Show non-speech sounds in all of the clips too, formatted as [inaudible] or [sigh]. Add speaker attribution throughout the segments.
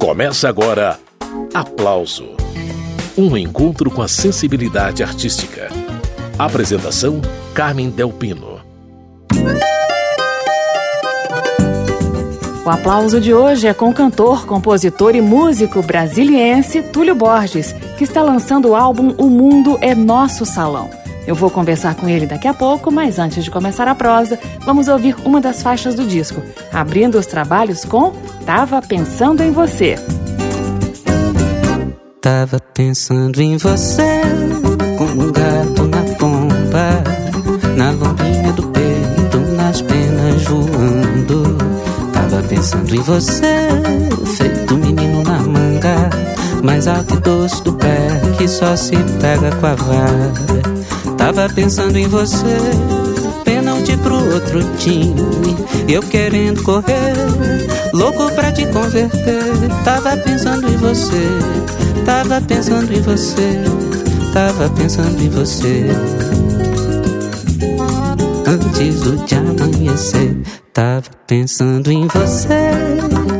Speaker 1: Começa agora Aplauso Um encontro com a sensibilidade artística. Apresentação: Carmen Delpino.
Speaker 2: O aplauso de hoje é com o cantor, compositor e músico brasiliense Túlio Borges, que está lançando o álbum O Mundo é Nosso Salão. Eu vou conversar com ele daqui a pouco, mas antes de começar a prosa, vamos ouvir uma das faixas do disco, abrindo os trabalhos com Tava Pensando em Você.
Speaker 3: Tava pensando em você, como um gato na pomba, na lombinha do peito, nas penas voando. Tava pensando em você, feito menino na manga, mais alto e doce do pé, que só se pega com a vara. Tava pensando em você, pênalti pro outro time. Eu querendo correr, louco pra te converter. Tava pensando em você, tava pensando em você, tava pensando em você. Antes do dia amanhecer, tava pensando em você,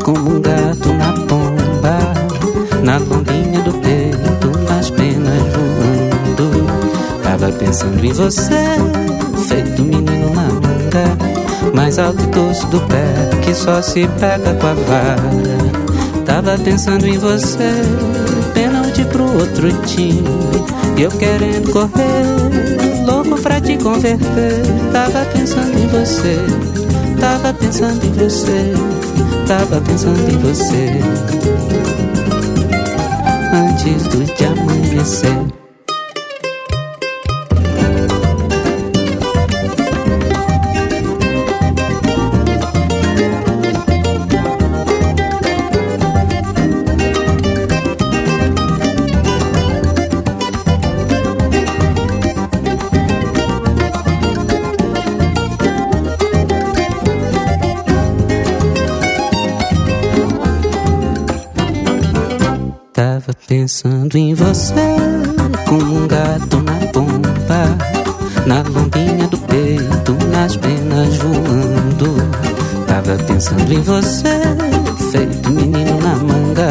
Speaker 3: como um gato na pomba, na lombinha Tava pensando em você, feito menino na manga, mais alto e doce do pé, que só se pega com a vara. Tava pensando em você, pênalti pro outro time, eu querendo correr, louco pra te converter. Tava pensando em você, tava pensando em você, tava pensando em você. Pensando em você, como um gato na pomba, na lombinha do peito, nas penas voando. Tava pensando em você, feito menino na manga,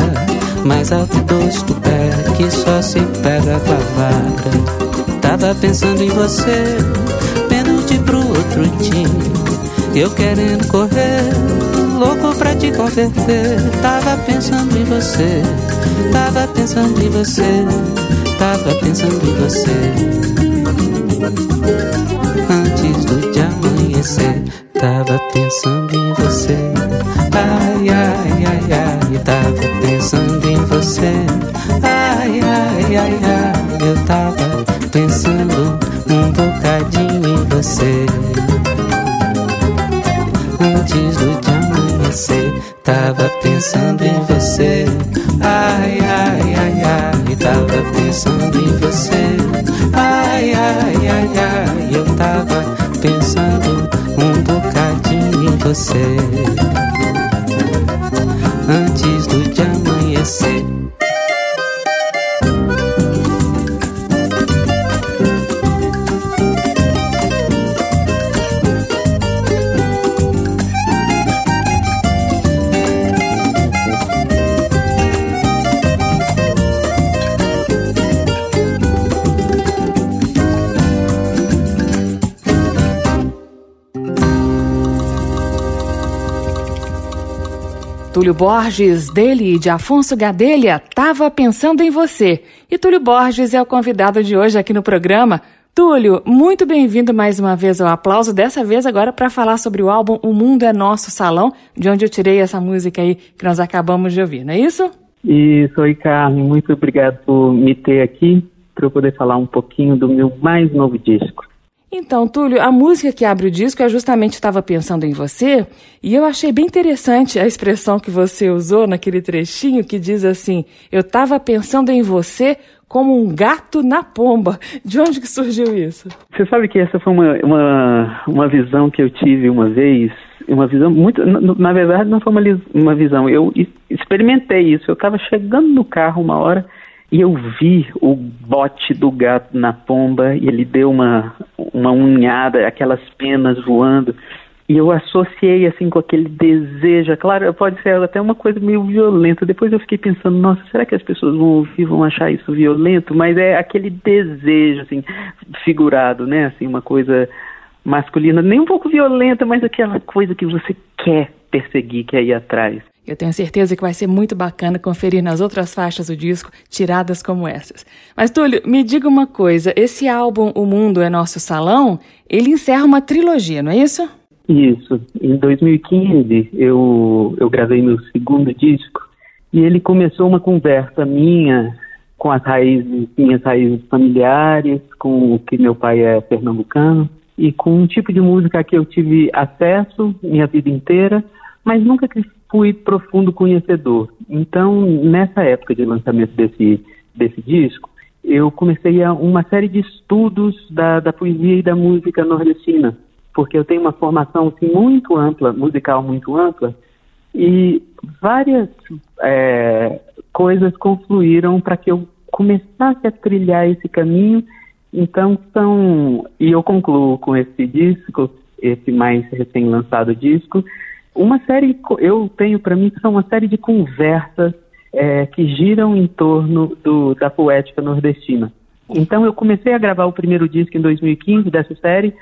Speaker 3: mais alto doce do pé, que só se pega com a vara. Tava pensando em você, pênalti pro outro time. Eu querendo correr, louco pra te converter. Tava pensando em você, tava pensando em você, tava pensando em você. Antes do dia amanhecer, tava pensando em você. Ai, ai, ai, ai, tava pensando em você. Ai, ai, ai, ai, eu tava pensando um bocadinho em você antes do dia amanhecer. Tava pensando em você. Você.
Speaker 2: Túlio Borges, dele e de Afonso Gadelha, tava pensando em você. E Túlio Borges é o convidado de hoje aqui no programa. Túlio, muito bem-vindo mais uma vez ao aplauso, dessa vez agora para falar sobre o álbum O Mundo é Nosso Salão, de onde eu tirei essa música aí que nós acabamos de ouvir, não é isso?
Speaker 4: Isso, oi Carmen, muito obrigado por me ter aqui para eu poder falar um pouquinho do meu mais novo disco.
Speaker 2: Então, Túlio, a música que abre o disco eu justamente estava pensando em você e eu achei bem interessante a expressão que você usou naquele trechinho que diz assim: Eu estava pensando em você como um gato na pomba. De onde que surgiu isso?
Speaker 4: Você sabe que essa foi uma, uma, uma visão que eu tive uma vez, uma visão muito. Na, na verdade, não foi uma, uma visão, eu experimentei isso. Eu estava chegando no carro uma hora e eu vi o bote do gato na pomba e ele deu uma, uma unhada, aquelas penas voando. e eu associei assim com aquele desejo, claro, pode ser até uma coisa meio violenta. Depois eu fiquei pensando, nossa, será que as pessoas vão ouvir, vão achar isso violento? Mas é aquele desejo assim figurado, né? Assim, uma coisa masculina, nem um pouco violenta, mas aquela coisa que você quer perseguir, quer ir atrás.
Speaker 2: Eu tenho certeza que vai ser muito bacana conferir nas outras faixas do disco tiradas como essas. Mas, Túlio, me diga uma coisa: esse álbum O Mundo é Nosso Salão, ele encerra uma trilogia, não é isso?
Speaker 4: Isso. Em 2015, eu, eu gravei meu segundo disco e ele começou uma conversa minha com as raízes, minhas raízes familiares, com o que meu pai é pernambucano e com um tipo de música que eu tive acesso minha vida inteira, mas nunca fui profundo conhecedor. Então, nessa época de lançamento desse, desse disco, eu comecei a uma série de estudos da, da poesia e da música nordestina, porque eu tenho uma formação assim, muito ampla, musical muito ampla, e várias é, coisas confluíram para que eu começasse a trilhar esse caminho. Então, são. E eu concluo com esse disco, esse mais recém-lançado disco, uma série, eu tenho para mim que são uma série de conversas é, que giram em torno do, da poética nordestina. Então eu comecei a gravar o primeiro disco em 2015 dessa série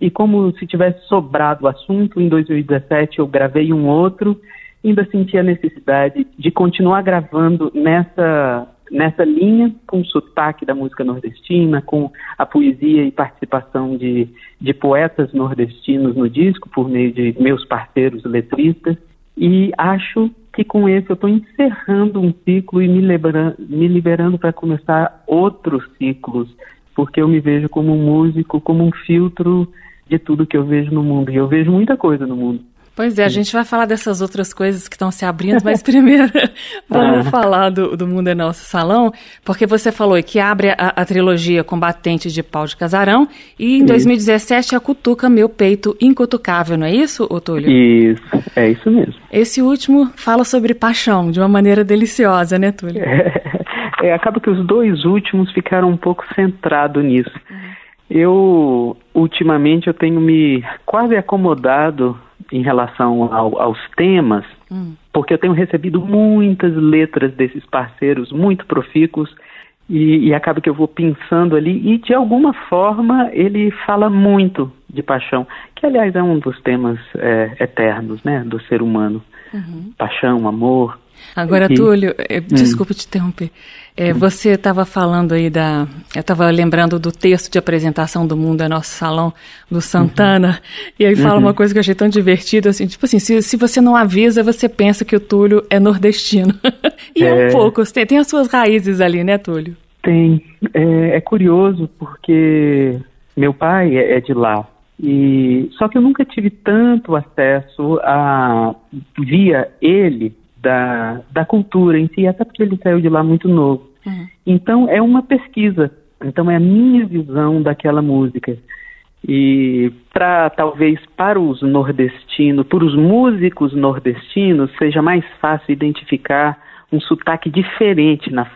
Speaker 4: e como se tivesse sobrado o assunto, em 2017 eu gravei um outro, ainda senti a necessidade de continuar gravando nessa nessa linha, com o sotaque da música nordestina, com a poesia e participação de, de poetas nordestinos no disco, por meio de meus parceiros letristas, e acho que com esse eu estou encerrando um ciclo e me, me liberando para começar outros ciclos, porque eu me vejo como um músico, como um filtro de tudo que eu vejo no mundo, e eu vejo muita coisa no mundo.
Speaker 2: Pois é, a gente vai falar dessas outras coisas que estão se abrindo, mas [laughs] primeiro [laughs] vamos ah. falar do, do Mundo é Nosso Salão, porque você falou que abre a, a trilogia Combatente de Pau de Casarão e em isso. 2017 a Cutuca Meu Peito Incutucável, não é isso, Otúlio?
Speaker 4: Isso, é isso mesmo.
Speaker 2: Esse último fala sobre paixão de uma maneira deliciosa, né, Túlio?
Speaker 4: É, [laughs] é acaba que os dois últimos ficaram um pouco centrados nisso. Uhum. Eu, ultimamente, eu tenho me quase acomodado em relação ao, aos temas, hum. porque eu tenho recebido muitas letras desses parceiros muito profícuos e, e, acaba que eu vou pensando ali e de alguma forma ele fala muito de paixão, que aliás é um dos temas é, eternos, né, do ser humano, uhum. paixão, amor.
Speaker 2: Agora, e, Túlio, é, hum. desculpe te interromper. É, você estava falando aí da. Eu estava lembrando do texto de apresentação do Mundo é Nosso Salão, do Santana, uhum. e aí fala uhum. uma coisa que eu achei tão divertida, assim, tipo assim, se, se você não avisa, você pensa que o Túlio é nordestino. [laughs] e é, é um pouco, tem, tem as suas raízes ali, né, Túlio?
Speaker 4: Tem. É, é curioso porque meu pai é, é de lá. E só que eu nunca tive tanto acesso a via ele da, da cultura em si, até porque ele saiu de lá muito novo. Uhum. Então, é uma pesquisa. Então, é a minha visão daquela música. E para talvez para os nordestinos, para os músicos nordestinos, seja mais fácil identificar um sotaque diferente na,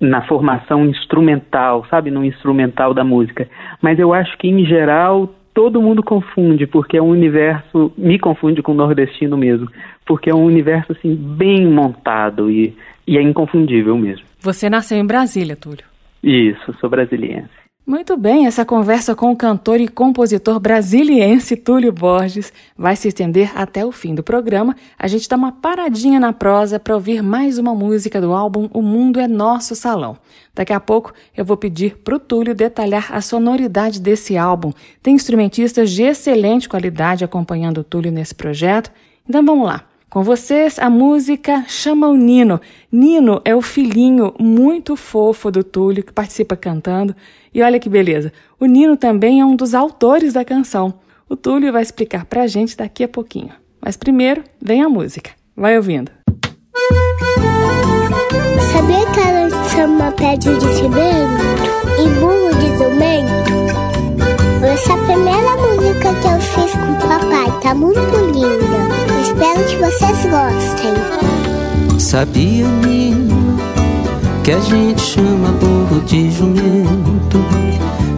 Speaker 4: na formação instrumental, sabe, no instrumental da música. Mas eu acho que em geral todo mundo confunde, porque é um universo, me confunde com o nordestino mesmo, porque é um universo assim bem montado e, e é inconfundível mesmo.
Speaker 2: Você nasceu em Brasília, Túlio?
Speaker 4: Isso, sou brasiliense.
Speaker 2: Muito bem, essa conversa com o cantor e compositor brasiliense Túlio Borges vai se estender até o fim do programa. A gente dá uma paradinha na prosa para ouvir mais uma música do álbum O Mundo é Nosso Salão. Daqui a pouco eu vou pedir para o Túlio detalhar a sonoridade desse álbum. Tem instrumentistas de excelente qualidade acompanhando o Túlio nesse projeto. Então vamos lá. Com vocês, a música Chama o Nino. Nino é o filhinho muito fofo do Túlio que participa cantando. E olha que beleza, o Nino também é um dos autores da canção. O Túlio vai explicar pra gente daqui a pouquinho. Mas primeiro, vem a música. Vai ouvindo.
Speaker 5: Sabia que ela chama prédio de cimento e burro de jumento? Essa é a primeira música que eu fiz com o papai, tá muito linda. Espero que vocês gostem.
Speaker 3: Sabia, menino, que a gente chama burro de jumento,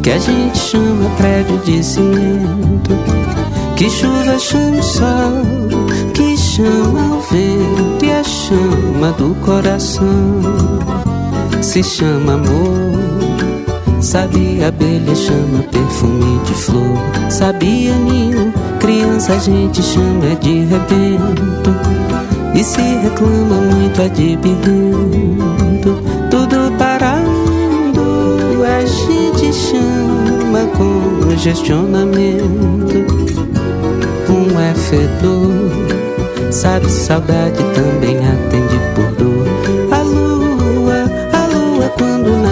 Speaker 3: que a gente chama prédio de cimento, Que chuva chama o sol, que chama o vento e a chama do coração se chama amor. Sabe, abelha chama perfume de flor. Sabia, ninho, criança a gente chama de rebento. E se reclama muito é de. Tudo parando, a gente chama com gestionamento. Um é fedor, sabe, saudade também atende por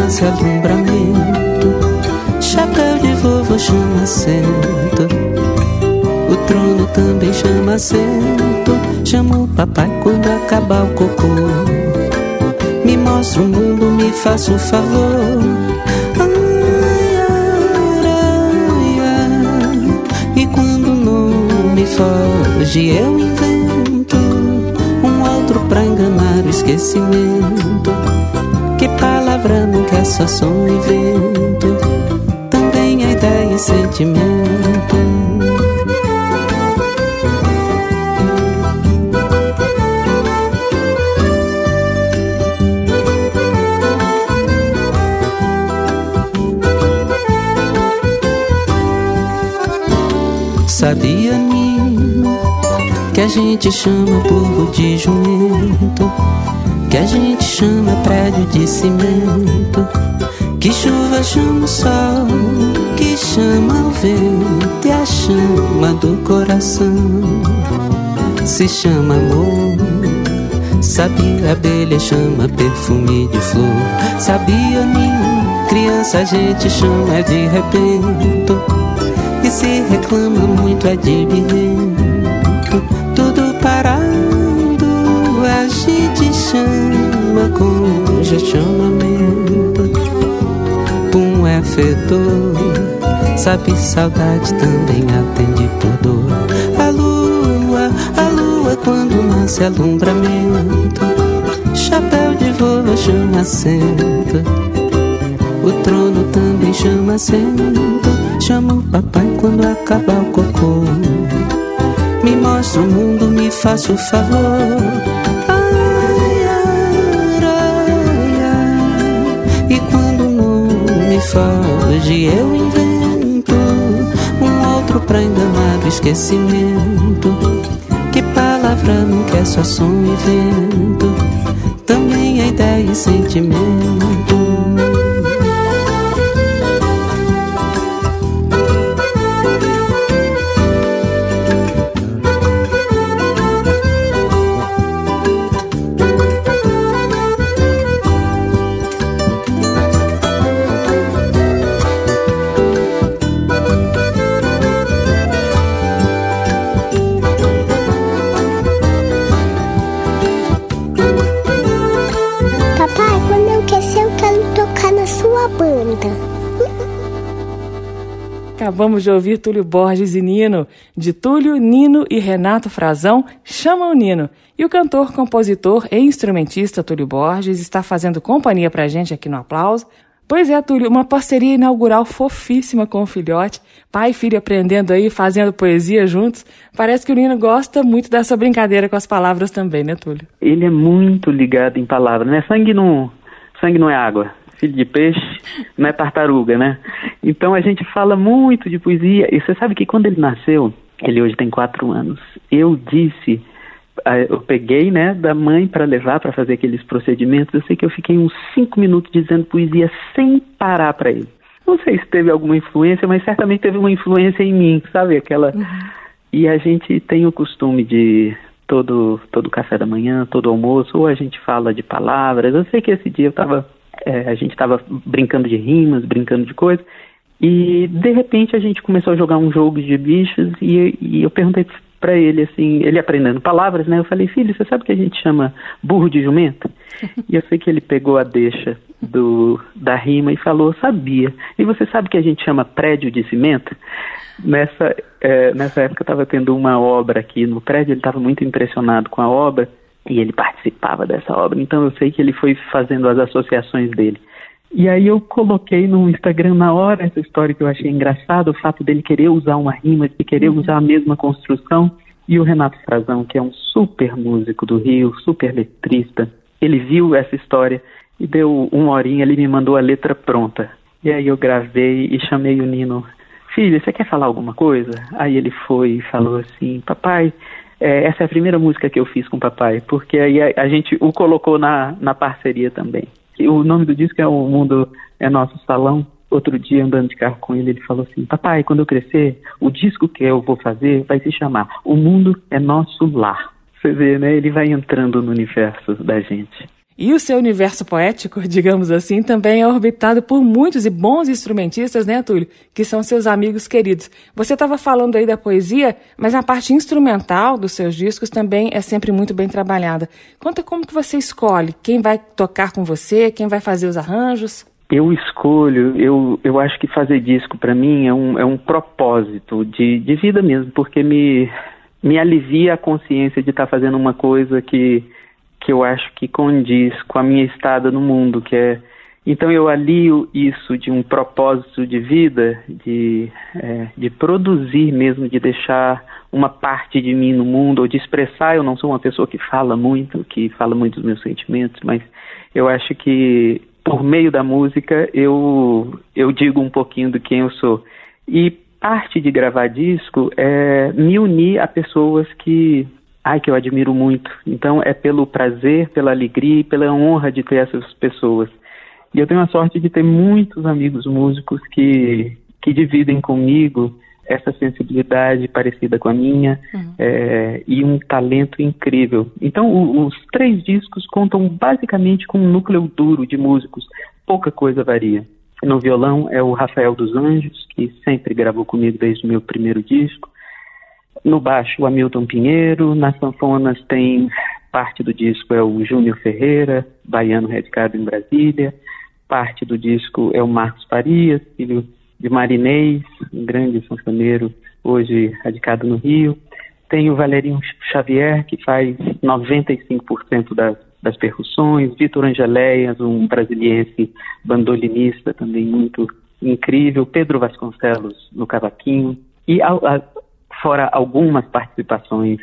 Speaker 3: quando nasce alumbramento. Chapéu de vovô chama assento. O trono também chama assento. Chama o papai quando acabar o cocô. Me mostra o mundo, me faça o favor. Ai, ai, ai. E quando não me foge, eu invento um outro pra enganar o esquecimento. Que palavra só som e vento. Também a ideia e sentimento. Sabia, Nino, que a gente chama burro de jumento, que a gente chama prédio de cimento, que chuva chama o sol, que chama o vento e a chama do coração se chama amor. Sabia, abelha chama perfume de flor. Sabia, ninho, criança a gente chama de rebento. E se reclama muito é de birrento chama com gestionamento Pum é fedor. Sabe saudade também atende por dor A lua, a lua quando nasce alumbramento. Chapéu de voo chama assento. O trono também chama assento. Chama o papai quando acabar o cocô. Me mostra o mundo, me faça o favor. Não me foge, eu invento um outro pra enganar o esquecimento. Que palavra não quer só som e vento. Também a ideia e sentimento.
Speaker 2: Acabamos de ouvir Túlio Borges e Nino, de Túlio, Nino e Renato Frazão, Chama o Nino. E o cantor, compositor e instrumentista Túlio Borges está fazendo companhia pra gente aqui no Aplauso. Pois é, Túlio, uma parceria inaugural fofíssima com o filhote, pai e filho aprendendo aí, fazendo poesia juntos. Parece que o Nino gosta muito dessa brincadeira com as palavras também, né, Túlio?
Speaker 4: Ele é muito ligado em palavras, né? Sangue não, sangue não é água. Filho de peixe não é tartaruga, né? Então a gente fala muito de poesia. E você sabe que quando ele nasceu, ele hoje tem quatro anos, eu disse, ah, eu peguei, né, da mãe para levar para fazer aqueles procedimentos. Eu sei que eu fiquei uns cinco minutos dizendo poesia sem parar para ele. Não sei se teve alguma influência, mas certamente teve uma influência em mim, sabe? Aquela. E a gente tem o costume de todo todo café da manhã, todo almoço, ou a gente fala de palavras. Eu sei que esse dia eu tava, é, a gente estava brincando de rimas, brincando de coisas, e de repente a gente começou a jogar um jogo de bichos e, e eu perguntei para ele assim, ele aprendendo palavras, né? Eu falei, filho, você sabe que a gente chama burro de jumento? [laughs] e eu sei que ele pegou a deixa do da rima e falou, sabia. E você sabe que a gente chama prédio de cimento? Nessa, é, nessa época eu estava tendo uma obra aqui no prédio, ele estava muito impressionado com a obra e ele participava dessa obra. Então eu sei que ele foi fazendo as associações dele. E aí eu coloquei no Instagram na hora essa história que eu achei engraçada, o fato dele querer usar uma rima, de querer uhum. usar a mesma construção. E o Renato Frazão, que é um super músico do Rio, super letrista, ele viu essa história e deu uma horinha, ele me mandou a letra pronta. E aí eu gravei e chamei o Nino, filho, você quer falar alguma coisa? Aí ele foi e falou assim, papai, é, essa é a primeira música que eu fiz com o papai, porque aí a, a, gente o colocou na, na parceria também. E o nome do disco é O Mundo é Nosso Salão. Outro dia, andando de carro com ele, ele falou assim: Papai, quando eu crescer, o disco que eu vou fazer vai se chamar O Mundo é Nosso Lar. Você vê, né? Ele vai entrando no universo da gente.
Speaker 2: E o seu universo poético, [laughs] digamos assim, também é orbitado por muitos e bons instrumentistas, né, Túlio? Que são seus amigos queridos. Você estava falando aí da poesia, mas a parte instrumental dos seus discos também é sempre muito bem trabalhada. Conta como que você escolhe quem vai tocar com você, quem vai fazer os arranjos.
Speaker 4: Eu escolho, eu, eu acho que fazer disco para mim é um, é um propósito de, de vida mesmo, porque me, me alivia a consciência de estar tá fazendo uma coisa que que eu acho que condiz com a minha estada no mundo, que é então eu alio isso de um propósito de vida, de, é, de produzir mesmo, de deixar uma parte de mim no mundo, ou de expressar. Eu não sou uma pessoa que fala muito, que fala muito dos meus sentimentos, mas eu acho que por meio da música eu, eu digo um pouquinho do quem eu sou. E parte de gravar disco é me unir a pessoas que ai que eu admiro muito. Então é pelo prazer, pela alegria e pela honra de ter essas pessoas. E eu tenho a sorte de ter muitos amigos músicos que, que dividem comigo essa sensibilidade parecida com a minha uhum. é, e um talento incrível. Então, o, os três discos contam basicamente com um núcleo duro de músicos, pouca coisa varia. No violão é o Rafael dos Anjos, que sempre gravou comigo desde o meu primeiro disco. No baixo, o Hamilton Pinheiro. Nas sanfonas tem parte do disco é o Júnior Ferreira, baiano radicado em Brasília. Parte do disco é o Marcos Farias, filho de Marinês, um grande sanfoneiro, hoje radicado no Rio. Tem o Valerinho Xavier, que faz 95% das, das percussões. Vitor Angeléias, um brasiliense bandolinista também muito incrível. Pedro Vasconcelos no cavaquinho. E a, a, fora algumas participações.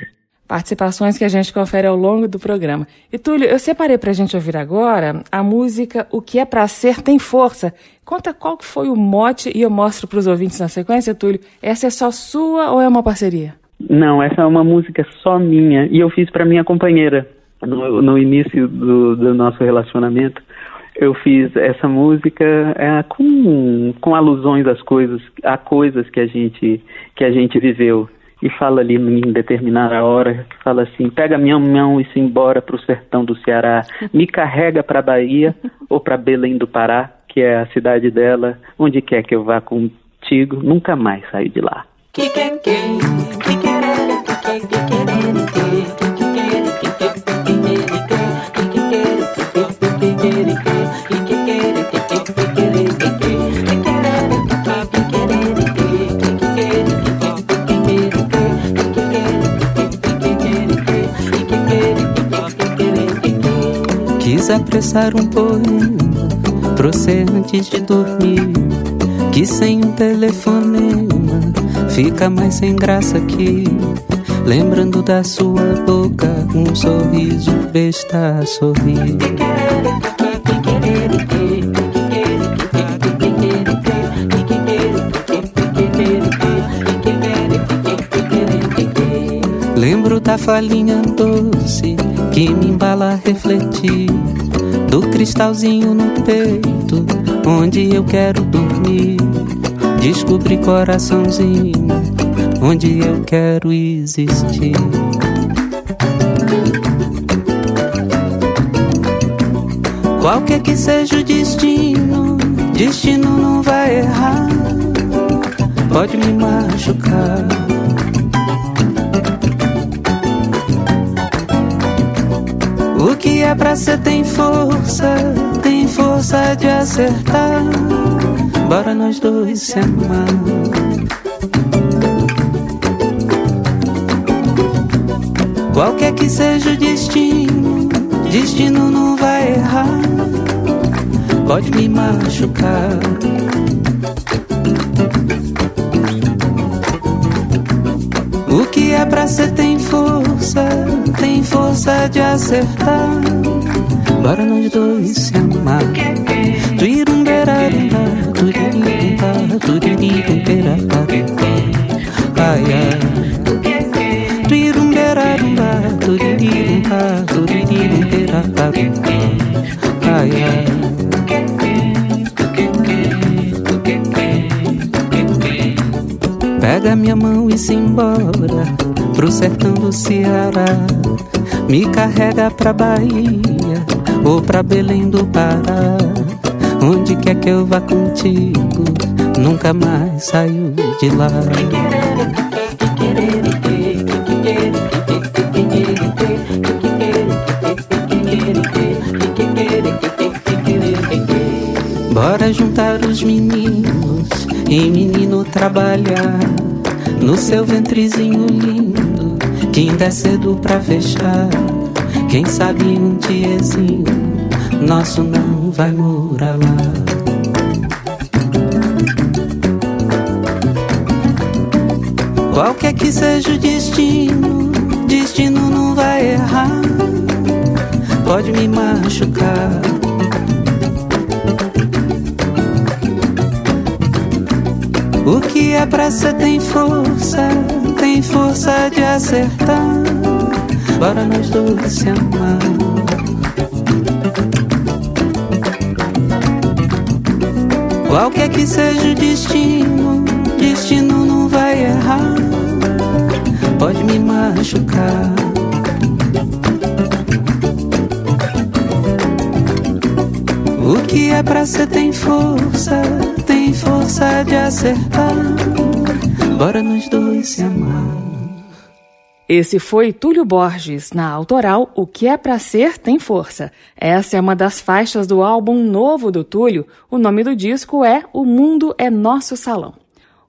Speaker 2: Participações que a gente confere ao longo do programa. E Túlio, eu separei para a gente ouvir agora a música O que é para ser tem força. Conta qual que foi o mote e eu mostro para os ouvintes na sequência, Túlio. Essa é só sua ou é uma parceria?
Speaker 4: Não, essa é uma música só minha e eu fiz para minha companheira no, no início do, do nosso relacionamento eu fiz essa música é, com, com alusões às coisas, a coisas que a gente que a gente viveu. E fala ali em determinada hora, que fala assim, pega minha mão e se embora para o sertão do Ceará, me carrega para Bahia ou para Belém do Pará, que é a cidade dela, onde quer que eu vá contigo, nunca mais saio de lá.
Speaker 3: Apressar um poema pra você antes de dormir. Que sem um telefonema fica mais sem graça que lembrando da sua boca um sorriso besta a sorrir. Lembro da falinha doce que me embala a refletir do cristalzinho no peito, onde eu quero dormir. Descobri coraçãozinho, onde eu quero existir. Qualquer que seja o destino, destino não vai errar. Pode me machucar pra ser tem força, tem força de acertar. Bora nós dois se amar. Qualquer que seja o destino, destino não vai errar. pode me machucar. O que é pra ser tem força, tem força de acertar. Bora nós dois se amar. Tuirumberarumba, turirumba, turirumberarumba, ai ai. Tuirumberarumba, turirumba, turirumberarumba, ai ai. Pega minha mão e se embora pro sertão do Ceará. Me carrega pra Bahia ou pra Belém do Pará. Onde quer que eu vá contigo, nunca mais saio de lá. Bora juntar os meninos e menino trabalhar no seu ventrezinho lindo, que ainda é cedo pra fechar. Quem sabe um tiezinho nosso não vai morar lá. Qualquer que seja o destino, destino não vai errar. Pode me machucar O que é pra ser tem força, tem força de acertar. Bora nós dois se amar. Qualquer que seja o destino, destino não vai errar. Pode me machucar. O que é pra ser tem força, tem força de acertar. Bora nós dois se amar.
Speaker 2: Esse foi Túlio Borges, na autoral O que é pra ser tem força. Essa é uma das faixas do álbum novo do Túlio. O nome do disco é O Mundo é Nosso Salão.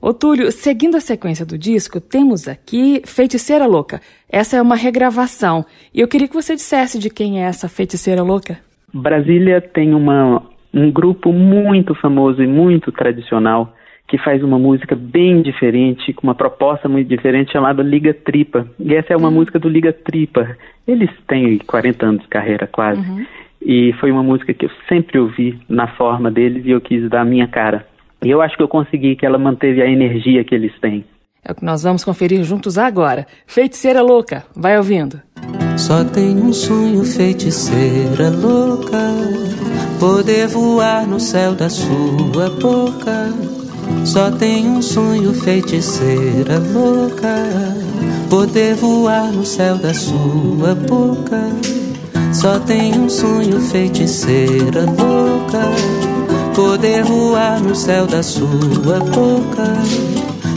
Speaker 2: Ô Túlio, seguindo a sequência do disco, temos aqui Feiticeira Louca. Essa é uma regravação. E eu queria que você dissesse de quem é essa Feiticeira Louca.
Speaker 4: Brasília tem uma, um grupo muito famoso e muito tradicional que faz uma música bem diferente, com uma proposta muito diferente, chamada Liga Tripa. E essa é uma uhum. música do Liga Tripa. Eles têm 40 anos de carreira quase. Uhum. E foi uma música que eu sempre ouvi na forma deles e eu quis dar a minha cara. E eu acho que eu consegui que ela manteve a energia que eles têm.
Speaker 2: É o que nós vamos conferir juntos agora. Feiticeira Louca, vai ouvindo.
Speaker 3: Só tenho um sonho, feiticeira louca, poder voar no céu da sua boca. Só tenho um sonho, feiticeira louca, poder voar no céu da sua boca. Só tenho um sonho, feiticeira louca, poder voar no céu da sua boca.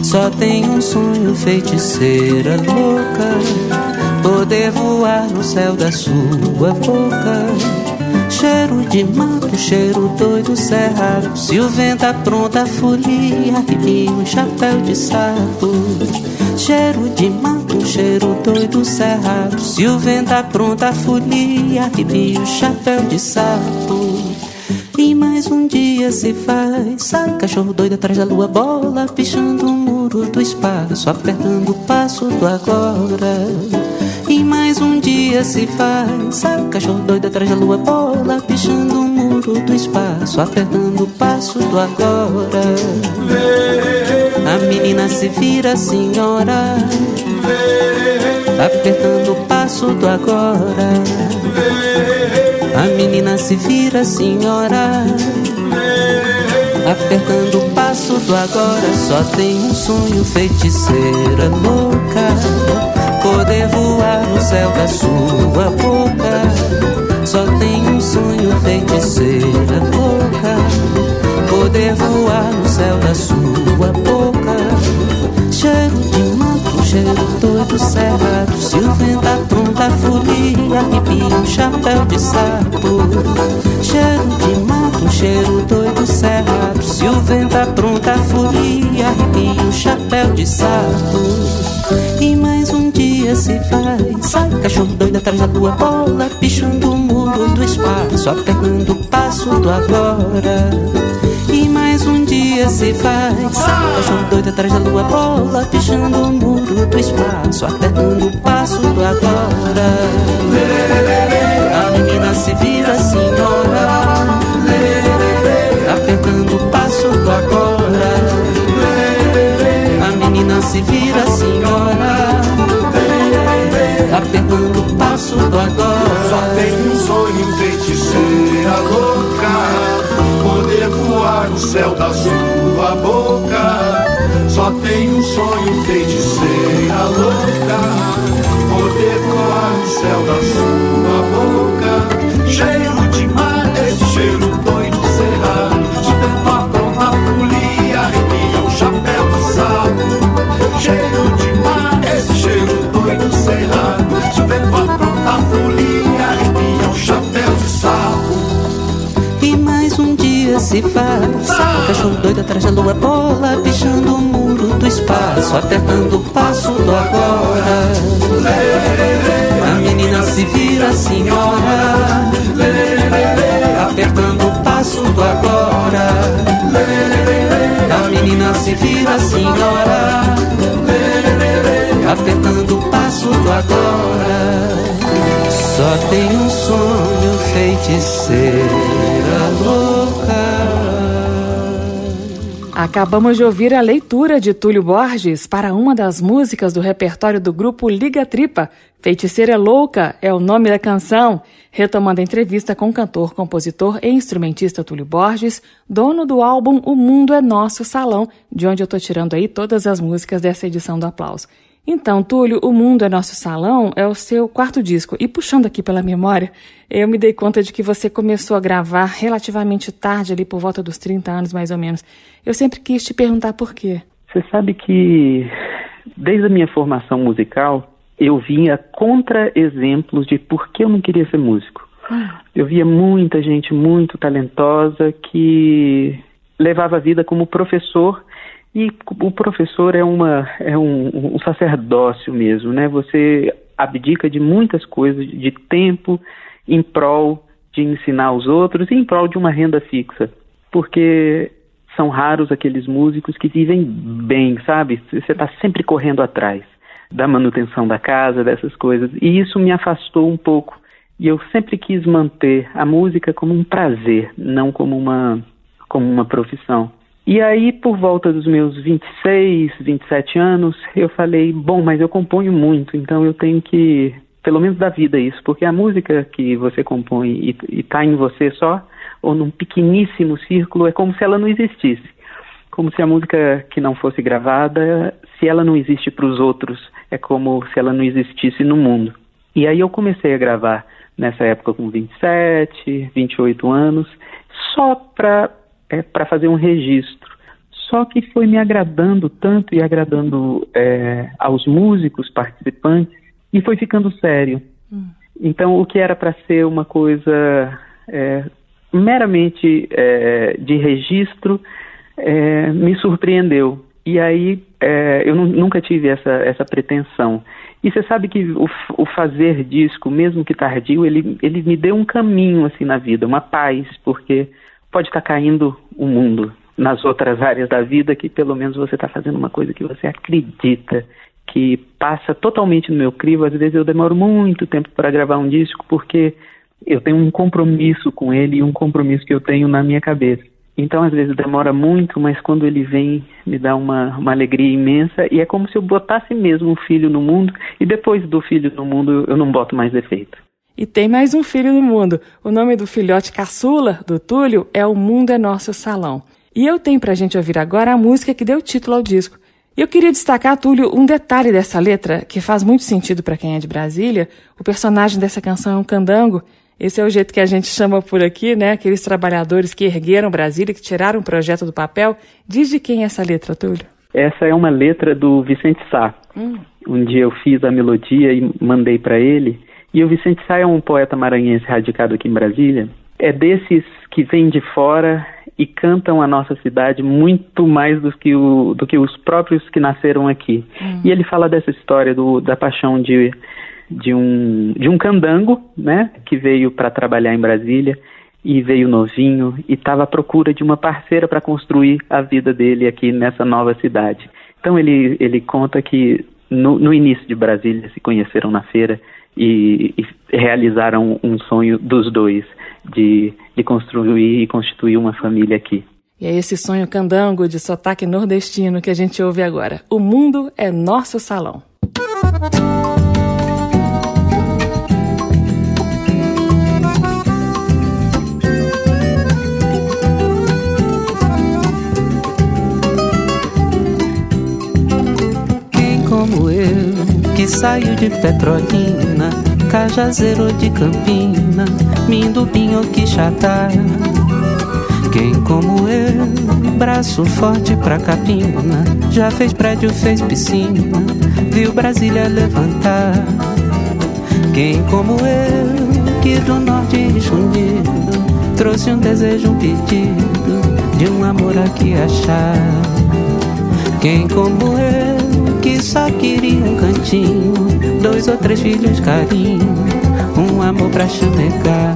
Speaker 3: Só tenho um sonho, feiticeira louca Poder voar no céu da sua boca. Cheiro de mato, cheiro doido cerrado. Se o vento apronta a folia, arrepia um chapéu de sapo. Cheiro de mato, cheiro doido cerrado. Se o vento apronta a folia, arrepia um chapéu de sapo. E mais um dia se faz, sabe, cachorro doido atrás da lua, bola, pichando o muro do espaço, apertando o passo do agora. E mais um dia se faz. Cachorro doido atrás da lua bola Pichando o muro do espaço Apertando o passo do agora. A menina se vira senhora Apertando o passo do agora. A menina se vira senhora Apertando o passo do agora. Só tem um sonho feiticeira louca poder voar no céu da sua boca. Só tem um sonho, feiticeira louca. Poder voar no céu da sua boca. Cheiro de mato, cheiro todo cerrado. Se o vento apronta folia, arrepia um chapéu de sapo. Cheiro de mato, cheiro doido cerrado. Se o vento apronta a folia, arrepia um chapéu de sapo. E mais um dia se faz Sai cachorro doido atrás da tua bola Pichando o muro do espaço, apertando o passo do agora. E mais um dia se faz, cachorro doido atrás da lua bola, pichando o muro do espaço, apertando o passo do agora. A menina se vira senhora,
Speaker 6: céu da sua boca. Só tem um sonho, feiticeira louca, poder voar no céu da sua boca. Cheiro de mar, esse cheiro doido cerrado, de tanto aprontar folia, arrepia o chapéu do sapo. Cheiro de mar, esse cheiro doido cerrado.
Speaker 3: Se faz. Cachorro doido atrás da lua bola, pichando o muro do espaço, apertando o passo do agora. A menina se vira senhora, apertando o passo do agora. A menina se vira senhora, apertando o passo do agora. Só tem um sonho feiticeira louca.
Speaker 2: Acabamos de ouvir a leitura de Túlio Borges para uma das músicas do repertório do grupo Liga Tripa. Feiticeira Louca é o nome da canção, retomando a entrevista com o cantor, compositor e instrumentista Túlio Borges, dono do álbum O Mundo é Nosso Salão, de onde eu estou tirando aí todas as músicas dessa edição do Aplauso. Então, Túlio, O Mundo é Nosso Salão é o seu quarto disco. E puxando aqui pela memória, eu me dei conta de que você começou a gravar relativamente tarde, ali por volta dos 30 anos mais ou menos. Eu sempre quis te perguntar por quê.
Speaker 4: Você sabe que, desde a minha formação musical, eu vinha contra exemplos de por que eu não queria ser músico. Eu via muita gente muito talentosa que levava a vida como professor e o professor é, uma, é um, um sacerdócio mesmo, né? Você abdica de muitas coisas, de tempo em prol de ensinar os outros e em prol de uma renda fixa. Porque são raros aqueles músicos que vivem bem, sabe? Você está sempre correndo atrás da manutenção da casa, dessas coisas. E isso me afastou um pouco. E eu sempre quis manter a música como um prazer, não como uma, como uma profissão. E aí, por volta dos meus 26, 27 anos, eu falei: bom, mas eu componho muito, então eu tenho que, pelo menos, dar vida isso, porque a música que você compõe e está em você só, ou num pequeníssimo círculo, é como se ela não existisse. Como se a música que não fosse gravada, se ela não existe para os outros, é como se ela não existisse no mundo. E aí eu comecei a gravar nessa época com 27, 28 anos, só para é, para fazer um registro. Só que foi me agradando tanto e agradando é, aos músicos participantes e foi ficando sério. Hum. Então, o que era para ser uma coisa é, meramente é, de registro é, me surpreendeu. E aí é, eu nunca tive essa, essa pretensão. E você sabe que o, o, fazer disco, mesmo que tardio, ele, ele me deu um caminho assim na vida, uma paz, porque pode estar caindo o mundo nas outras áreas da vida que pelo menos você está fazendo uma coisa que você acredita, que passa totalmente no meu crivo. Às vezes eu demoro muito tempo para gravar um disco porque eu tenho um compromisso com ele e um compromisso que eu tenho na minha cabeça. Então, às vezes demora muito, mas quando ele vem, me dá uma, uma alegria imensa e é como se eu botasse mesmo um filho no mundo e depois do filho no mundo eu não boto mais defeito.
Speaker 2: E tem mais um filho no mundo. O nome do filhote caçula do Túlio é O Mundo é Nosso Salão. E eu tenho pra gente ouvir agora a música que deu título ao disco. E eu queria destacar, Túlio, um detalhe dessa letra que faz muito sentido para quem é de Brasília. O personagem dessa canção é um candango. Esse é o jeito que a gente chama por aqui, né? Aqueles trabalhadores que ergueram Brasília, que tiraram o projeto do papel. Diz de quem é essa letra, Túlio?
Speaker 4: Essa é uma letra do Vicente Sá. Hum. Um dia eu fiz a melodia e mandei para ele. E o Vicente Sá é um poeta maranhense radicado aqui em Brasília. É desses que vêm de fora e cantam a nossa cidade muito mais do que, o, do que os próprios que nasceram aqui. Hum. E ele fala dessa história do, da paixão de, de um, de um candango, né, que veio para trabalhar em Brasília e veio novinho e estava à procura de uma parceira para construir a vida dele aqui nessa nova cidade. Então ele, ele conta que no, no início de Brasília se conheceram na feira e, e realizaram um sonho dos dois de, de construir e constituir uma família aqui.
Speaker 2: E é esse sonho candango de sotaque nordestino que a gente ouve agora. O mundo é nosso salão.
Speaker 3: Saio de Petrolina, Cajazeiro de Campina, Mindubinho que chata. Quem como eu, braço forte pra capina, já fez prédio, fez piscina, viu Brasília levantar. Quem como eu, que do norte escondido, trouxe um desejo, um pedido de um amor aqui achar. Quem como eu que só queria um cantinho, dois ou três filhos carinho, um amor pra chamegar.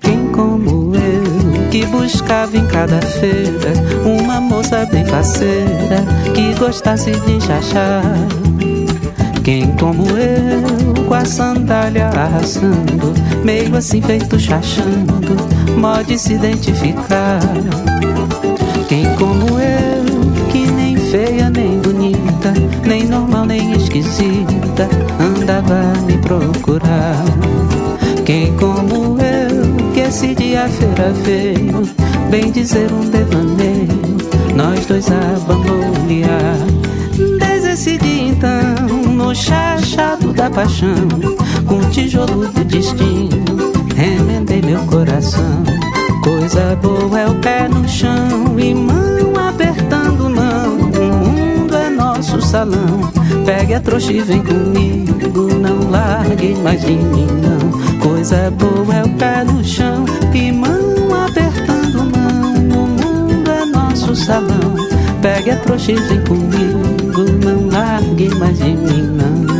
Speaker 3: Quem como eu, que buscava em cada feira uma moça bem faceira, que gostasse de chachar. Quem como eu, com a sandália arrasando, meio assim feito chachando, pode se identificar. Quem como eu, que nem feia nem bonita, nem normal nem esquisita, andava me procurar. Quem como eu, que esse dia feira veio, bem dizer um devaneio, nós dois a bambolear. Desde dia então, no chachado da paixão, com tijolo do destino, remendei meu coração. Coisa boa é o pé no chão e mão salão. Pegue a trouxa e vem comigo. Não largue mais de mim, não. Coisa boa é o pé no chão e mão apertando mão. O mundo é nosso salão. Pegue a trouxa e vem comigo. Não largue mais de mim, não.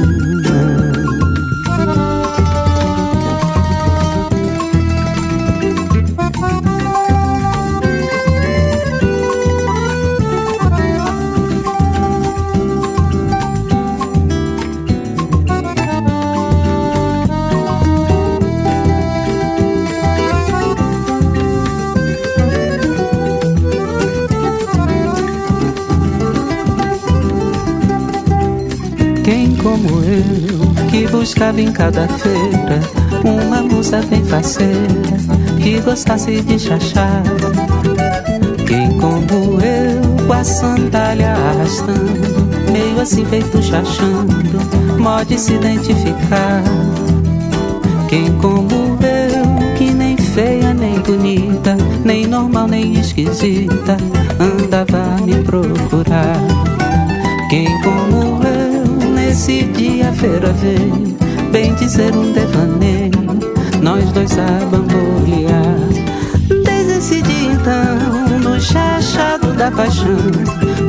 Speaker 3: Como eu, que buscava em cada feira uma moça bem faceira, que gostasse de chachar. Quem como eu, a sandália arrastando, meio assim feito chachando, pode se identificar. Quem como eu, que nem feia nem bonita, nem normal nem esquisita, andava a me procurar. Quem como eu Nesse dia a feira veio, bem dizer um devaneio, nós dois a bambolear. Desde esse dia então, no chachado da paixão,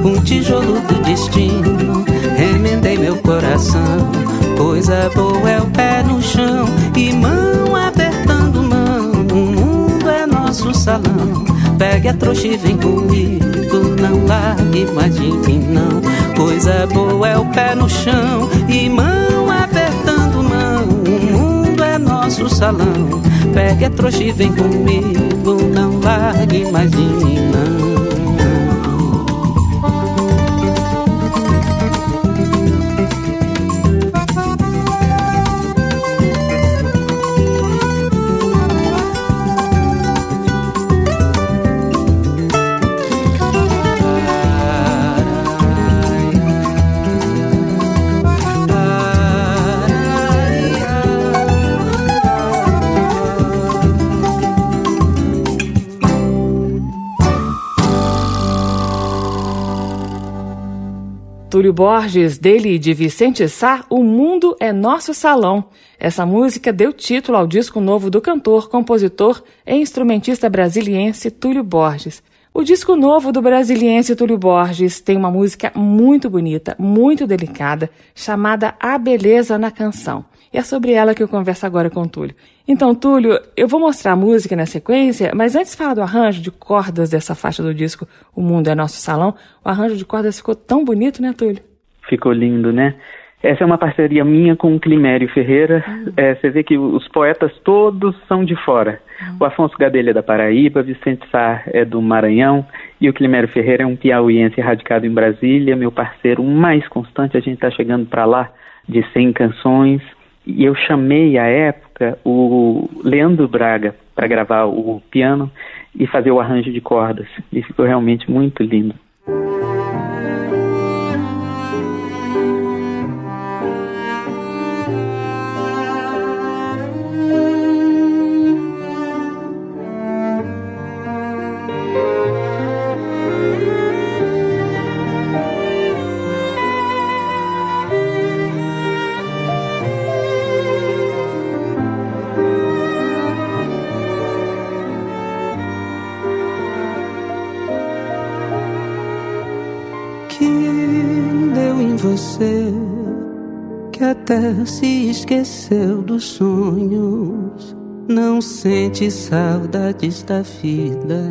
Speaker 3: um tijolo do destino, remendei meu coração. Coisa boa é o pé no chão e mão apertando mão. O mundo é nosso salão. Pegue a trouxa e vem comigo, não largue mais de mim não. Coisa boa é o pé no chão e mão apertando mão. O mundo é nosso salão. Pegue a trouxa e vem comigo, não largue mais de mim não.
Speaker 2: Túlio Borges, dele e de Vicente Sá, O Mundo é Nosso Salão. Essa música deu título ao disco novo do cantor, compositor e instrumentista brasiliense Túlio Borges. O disco novo do brasiliense Túlio Borges tem uma música muito bonita, muito delicada, chamada A Beleza na Canção. E é sobre ela que eu converso agora com o Túlio. Então, Túlio, eu vou mostrar a música na sequência, mas antes de falar do arranjo de cordas dessa faixa do disco O Mundo é Nosso Salão, o arranjo de cordas ficou tão bonito, né, Túlio?
Speaker 4: Ficou lindo, né? Essa é uma parceria minha com o Climério Ferreira. Uhum. É, você vê que os poetas todos são de fora. Uhum. O Afonso Gadelha é da Paraíba, Vicente Sá é do Maranhão e o Climério Ferreira é um piauiense radicado em Brasília, meu parceiro mais constante. A gente está chegando para lá de 100 canções. E eu chamei à época o Leandro Braga para gravar o piano e fazer o arranjo de cordas. E ficou realmente muito lindo.
Speaker 3: Se esqueceu dos sonhos. Não sente saudades da vida.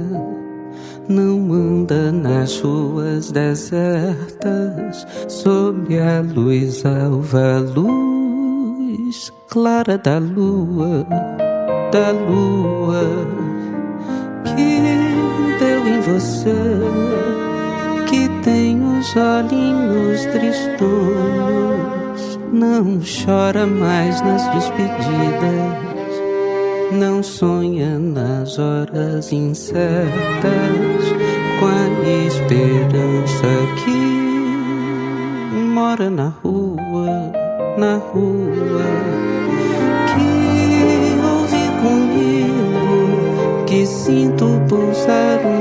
Speaker 3: Não anda nas ruas desertas, sob a luz alva, luz clara da lua, da lua que deu em você, que tem os olhinhos tristonhos não chora mais nas despedidas, não sonha nas horas incertas com a esperança que mora na rua, na rua, que ouve comigo, que sinto pulsar peito,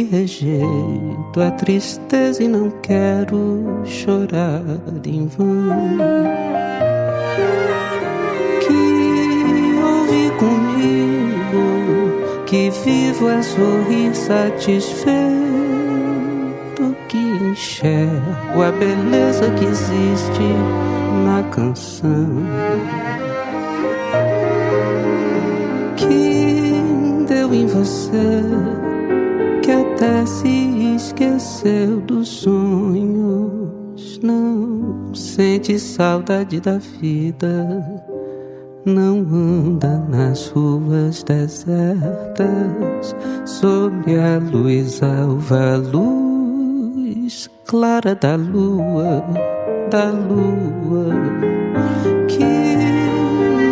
Speaker 3: que rejeita a tristeza e não quero chorar em vão. Que ouve comigo, que vivo a sorrir satisfeito, que enxergo a beleza que existe na canção. Que deu em você que até se esqueceu dos sonhos, não sente saudade da vida, não anda nas ruas desertas, sob a luz alva, luz clara da lua, da lua que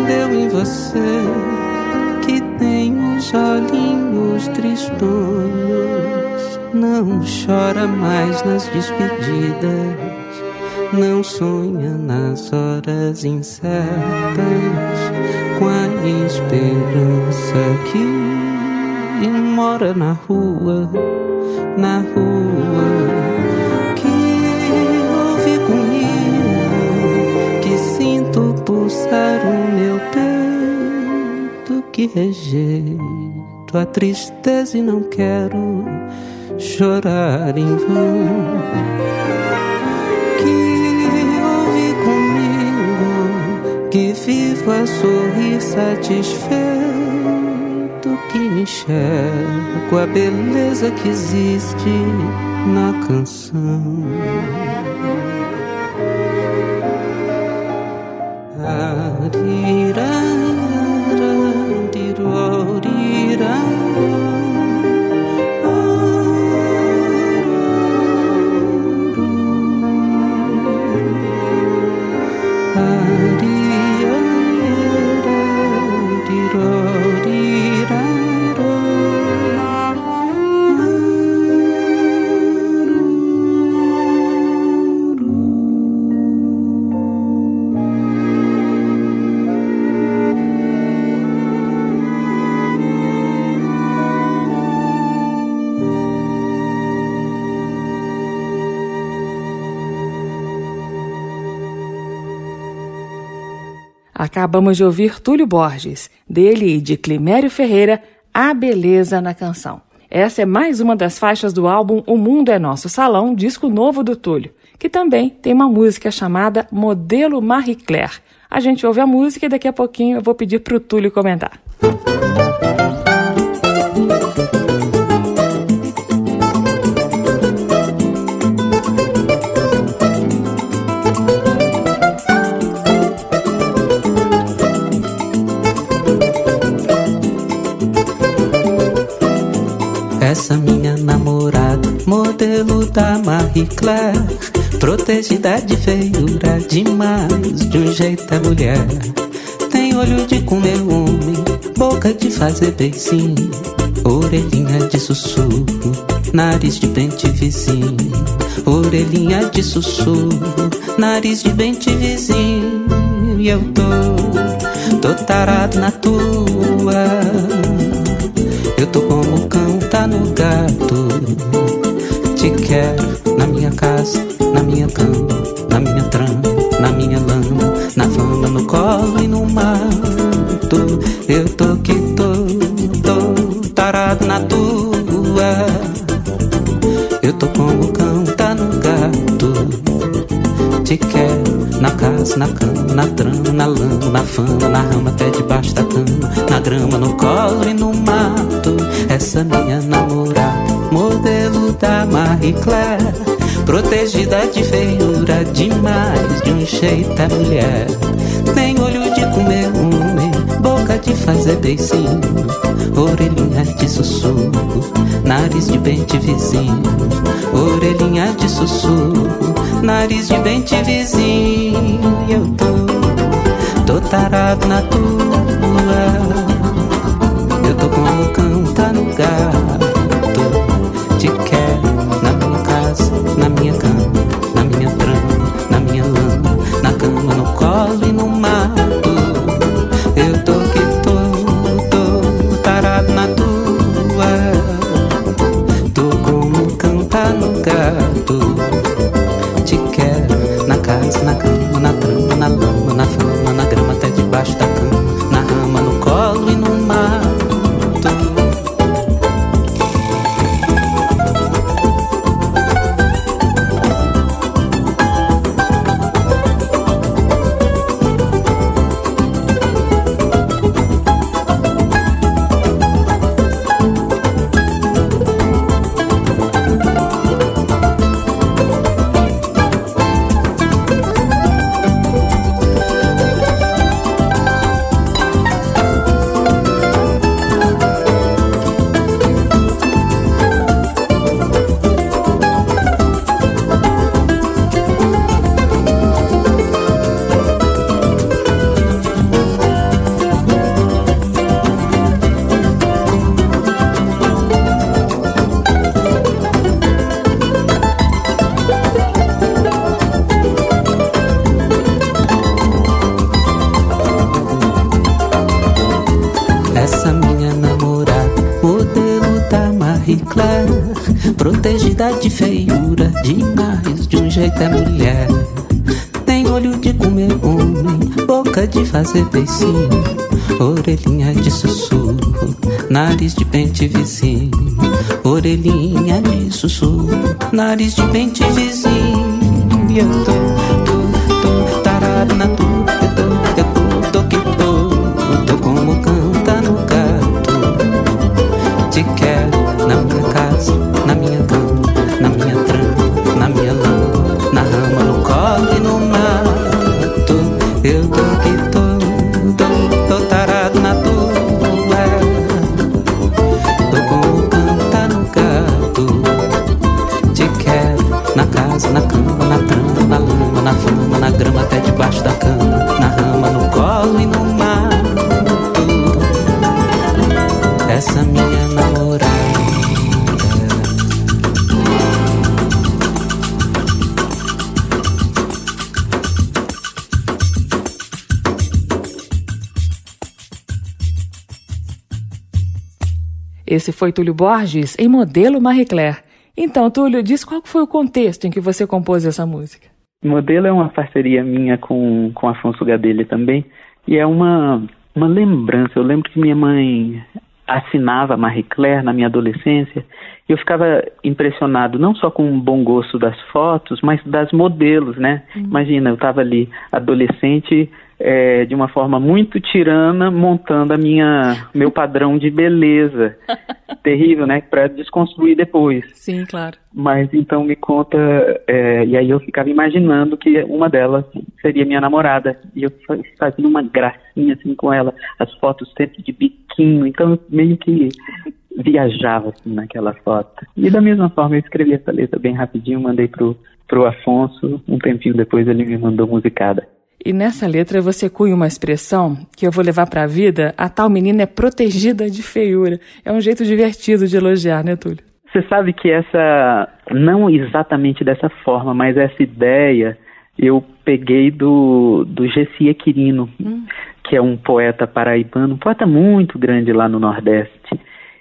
Speaker 3: deu em você, que tem os olhinhos tristonhos. Não chora mais nas despedidas, não sonha nas horas incertas, com a esperança que mora na rua, na rua, que ouve comigo, que sinto pulsar o meu peito, que a tristeza e não quero chorar em vão. Que ouve comigo, que vivo a sorrir satisfeito, que enxergo a beleza que existe na canção. Arirá,
Speaker 2: Acabamos de ouvir Túlio Borges, dele e de Climério Ferreira, A Beleza na Canção. Essa é mais uma das faixas do álbum O Mundo é Nosso Salão, disco novo do Túlio, que também tem uma música chamada Modelo Marie Claire. A gente ouve a música e daqui a pouquinho eu vou pedir para o Túlio comentar. Música
Speaker 3: Marie Protegida de feiura demais, de um jeito é mulher. Tem olho de comer homem, boca de fazer beicinho Orelhinha de sussurro, nariz de pente vizinho Orelhinha de sussurro, nariz de pente vizinho. E eu tô, tô tarado na tua. Eu tô como cão tá no gato. Te quero na minha casa, na minha cama, na minha trama, na minha lama, na fama, no colo e no mato. Eu tô que tô, tô tarado na tua. Eu tô como cão tá no gato. Te quero na casa, na cama, na trama, na lama, na fama, na rama, até debaixo da cama, na grama, no colo e no mato essa minha namorada, modelo da Marie Claire, protegida de feiura demais, de um jeito é mulher. Tem olho de comer homem, boca de fazer beicinho, orelhinha de sussurro, nariz de bente vizinho, orelhinha de sussurro, nariz de bente vizinho. Eu tô, tô tarado na tua eu tô como tá no gato. Te quero na minha casa, na minha cama, de feiura demais, de um jeito é mulher. Tem olho de comer homem, boca de fazer beicinho, orelhinha de sussurro, nariz de pente vizinho, orelhinha de sussurro, nariz de pente vizinho. E eu tô,
Speaker 2: Esse foi Túlio Borges em Modelo Marie Claire. Então, Túlio, diz qual foi o contexto em que você compôs essa música.
Speaker 4: Modelo é uma parceria minha com, com Afonso Gadelha também, e é uma, uma lembrança. Eu lembro que minha mãe assinava Marie Claire na minha adolescência, eu ficava impressionado não só com o bom gosto das fotos, mas das modelos, né? Uhum. Imagina, eu estava ali adolescente é, de uma forma muito tirana montando a minha meu padrão de beleza [laughs] terrível, né? Para desconstruir depois.
Speaker 2: Sim, claro.
Speaker 4: Mas então me conta é, e aí eu ficava imaginando que uma delas seria minha namorada e eu fazia uma gracinha assim com ela, as fotos sempre de biquinho, então meio que viajava assim naquela foto. E da mesma forma eu escrevi essa letra bem rapidinho, mandei pro, pro Afonso, um tempinho depois ele me mandou musicada.
Speaker 2: E nessa letra você cunha uma expressão que eu vou levar para a vida, a tal menina é protegida de feiura. É um jeito divertido de elogiar, né, Túlio?
Speaker 4: Você sabe que essa, não exatamente dessa forma, mas essa ideia eu peguei do, do Gessi Equirino, hum. que é um poeta paraibano, um poeta muito grande lá no Nordeste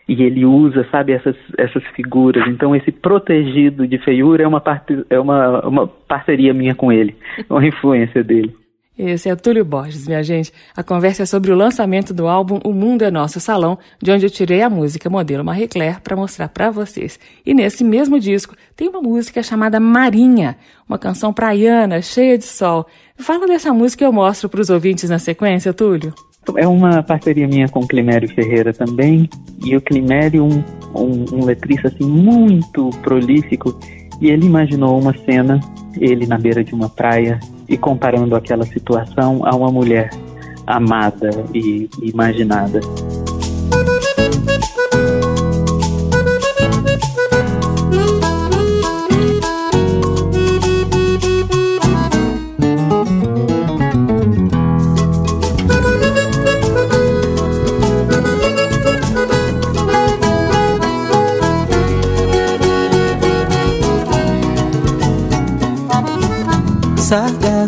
Speaker 4: e ele usa, sabe, essas, essas figuras. Então, esse protegido de feiura é uma, parte, é uma, uma parceria minha com ele, uma influência dele.
Speaker 2: Esse é Túlio Borges, minha gente. A conversa é sobre o lançamento do álbum O Mundo é Nosso Salão, de onde eu tirei a música modelo Marie Claire para mostrar para vocês. E nesse mesmo disco tem uma música chamada Marinha, uma canção praiana, cheia de sol. Fala dessa música e eu mostro para os ouvintes na sequência, Túlio.
Speaker 4: É uma parceria minha com o Climério Ferreira também, e o Climério, um, um, um letrista assim, muito prolífico, e ele imaginou uma cena, ele na beira de uma praia, e comparando aquela situação a uma mulher amada e imaginada.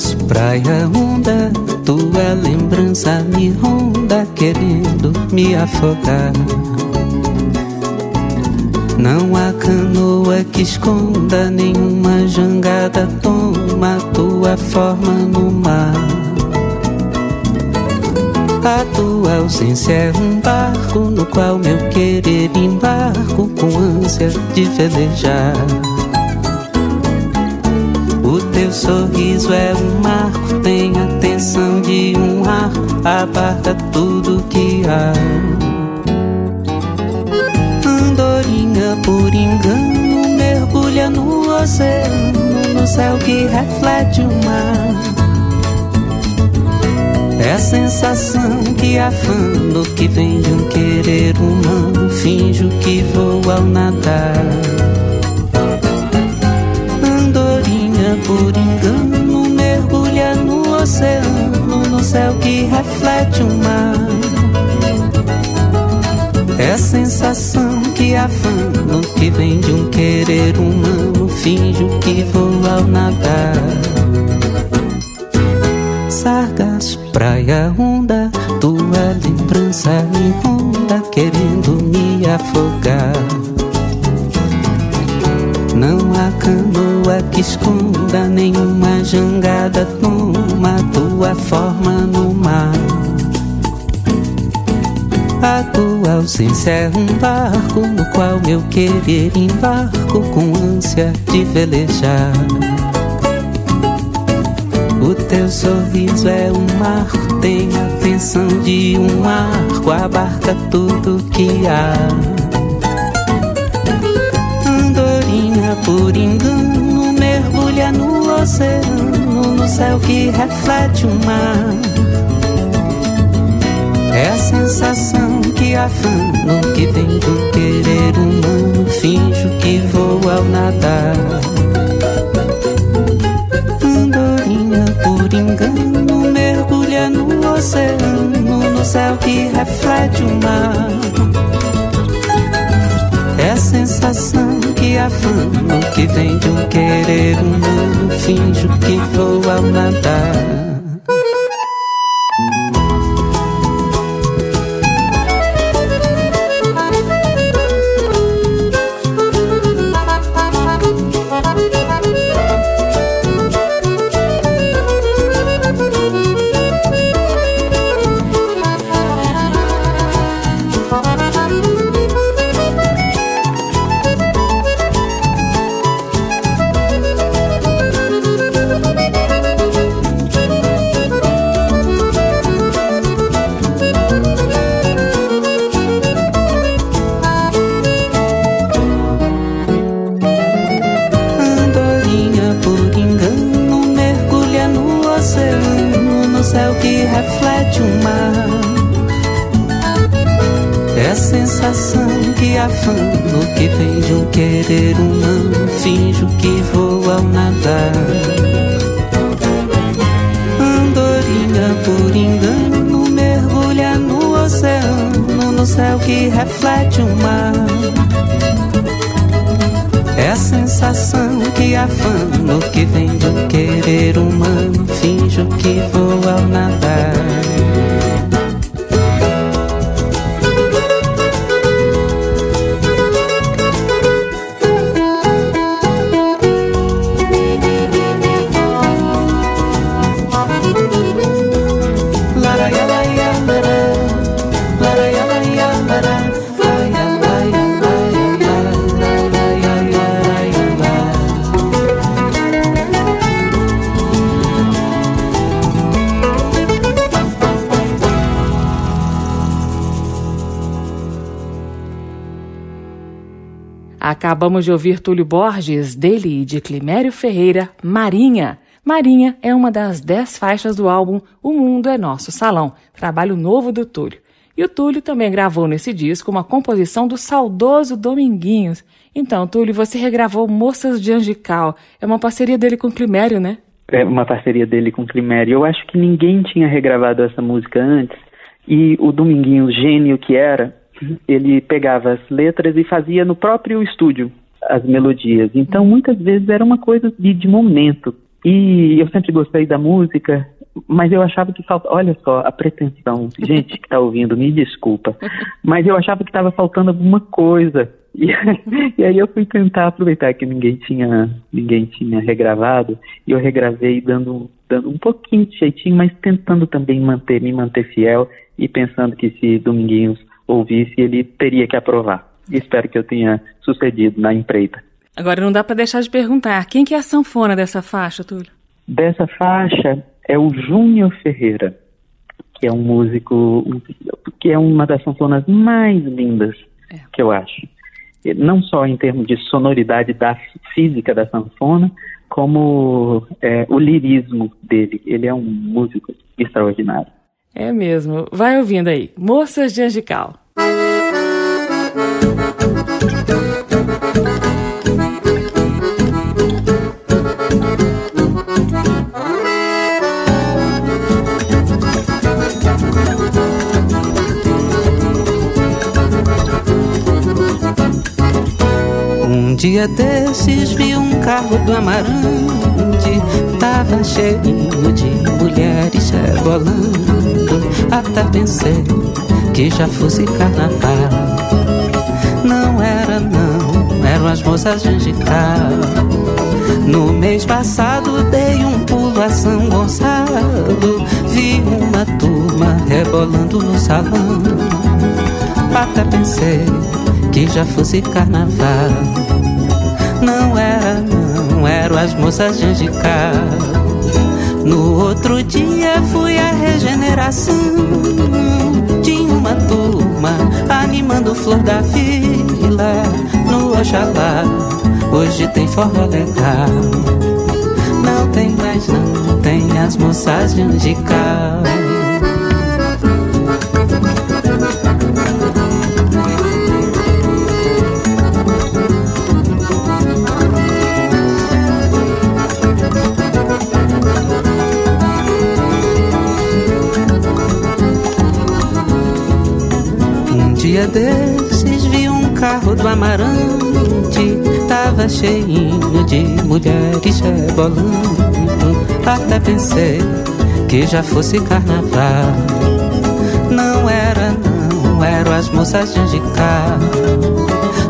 Speaker 3: Sagaz, praia onda, tua lembrança me ronda, querendo me afogar. Não há canoa que esconda nenhuma jangada, toma tua forma no mar. A tua ausência é um barco no qual meu querer embarco com ânsia de velejar. O teu sorriso é um marco, tem a tensão de um arco, abarca tudo que há. Andorinha por engano, mergulha no oceano, no céu que reflete o mar. É a sensação que afando, que vem de um querer humano, finjo que vou ao nadar. Reflete o mar. É a sensação que afano, que vem de um querer humano, finjo que vou ao nadar. Sargas, praia onda, tua lembrança me ronda, querendo me afogar. Não há canoa que esconda nenhuma jangada, toma tua forma no mar. A tua ausência é um barco no qual meu querer embarco com ânsia de velejar. O teu sorriso é um marco, tem a tensão de um arco, abarca tudo que há. Por engano mergulha no oceano, no céu que reflete o mar. É a sensação que afano, que vem do querer humano, finjo que vou ao nadar. Andorinha por engano mergulha no oceano, no céu que reflete o mar. É a sensação que afano que vem de um querer humano, finjo que vou ao nadar. Afano que vem um querer humano.
Speaker 2: Acabamos de ouvir Túlio Borges, dele e de Climério Ferreira, Marinha. Marinha é uma das dez faixas do álbum O Mundo é Nosso Salão, trabalho novo do Túlio. E o Túlio também gravou nesse disco uma composição do saudoso Dominguinhos. Então, Túlio, você regravou Moças de Angical. É uma parceria dele com Climério, né?
Speaker 4: É uma parceria dele com Climério. Eu acho que ninguém tinha regravado essa música antes. E o Dominguinhos, gênio que era, ele pegava as letras e fazia no próprio estúdio as melodias. Então, muitas vezes era uma coisa de, de momento. E eu sempre gostei da música, mas eu achava que falta. Olha só a pretensão, gente que está ouvindo, me desculpa, mas eu achava que estava faltando alguma coisa. E, [laughs] e, aí eu fui tentar aproveitar que ninguém tinha ninguém tinha regravado e eu regravei dando dando um pouquinho de jeitinho, mas tentando também manter me manter fiel e pensando que se Dominguinhos ouvisse, ele teria que aprovar. Espero que eu tenha sucedido na empreita.
Speaker 2: Agora não dá para deixar de perguntar, quem que é a sanfona dessa faixa, Túlio?
Speaker 4: Dessa faixa é o Júnior Ferreira, que é um músico, que é uma das sanfonas mais lindas é. que eu acho. Não só em termos de sonoridade da física da sanfona, como é, o lirismo dele. Ele é um músico extraordinário.
Speaker 2: É mesmo. Vai ouvindo aí. Moças de Angical.
Speaker 3: Um dia desses vi um carro do Amarante, tava cheirinho de mulheres rebolando. Até pensei que já fosse carnaval. Não era, não, eram as moças de Angical. No mês passado dei um pulo a São Gonçalo. Vi uma turma rebolando no salão. Até pensei que já fosse carnaval. Não era, não, eram as moças de Angical. No outro dia fui à regeneração. Tinha uma turma animando flor da vila no Oxalá. Hoje tem forró legal. Não tem mais, não tem as moças de Angical. Desses vi um carro do Amarante. Tava cheinho de mulheres rebolando. Até pensei que já fosse carnaval. Não era não, eram as moças de Angical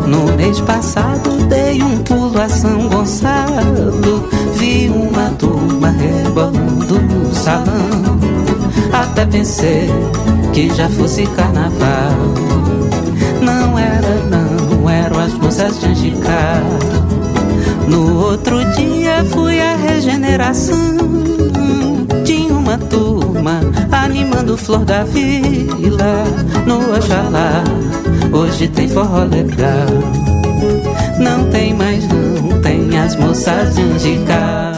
Speaker 3: No mês passado dei um pulo a São Gonçalo. Vi uma turma rebolando no salão. Até pensei que já fosse carnaval não era, não, eram as moças de Angical. No outro dia fui à regeneração. Tinha uma turma animando flor da vila no Oxalá. Hoje tem forró legal. Não tem mais, não, tem as moças de Angical.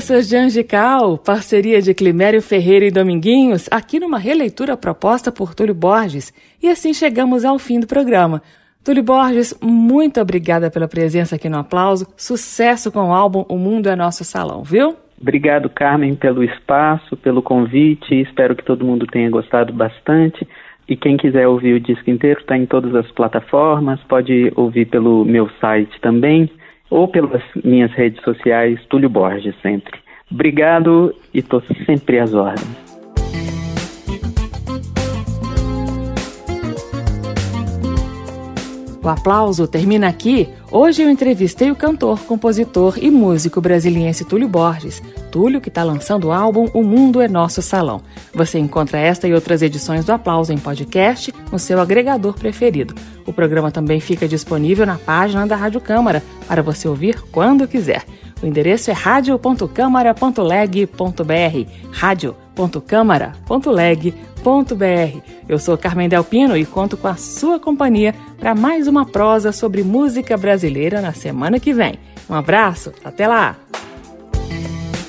Speaker 2: Moças de Angical, parceria de Climério Ferreira e Dominguinhos, aqui numa releitura proposta por Túlio Borges. E assim chegamos ao fim do programa. Túlio Borges, muito obrigada pela presença aqui no Aplauso. Sucesso com o álbum O Mundo é Nosso Salão, viu?
Speaker 4: Obrigado, Carmen, pelo espaço, pelo convite. Espero que todo mundo tenha gostado bastante. E quem quiser ouvir o disco inteiro está em todas as plataformas, pode ouvir pelo meu site também, ou pelas minhas redes sociais, Túlio Borges sempre. Obrigado e estou sempre às ordens.
Speaker 2: O aplauso termina aqui. Hoje eu entrevistei o cantor, compositor e músico brasiliense Túlio Borges. Túlio, que está lançando o álbum O Mundo é Nosso Salão. Você encontra esta e outras edições do Aplauso em podcast no seu agregador preferido. O programa também fica disponível na página da Rádio Câmara para você ouvir quando quiser. O endereço é radio.câmara.leg.br radio.câmara.leg.br Eu sou Carmen Delpino e conto com a sua companhia para mais uma prosa sobre música brasileira na semana que vem. Um abraço, até lá!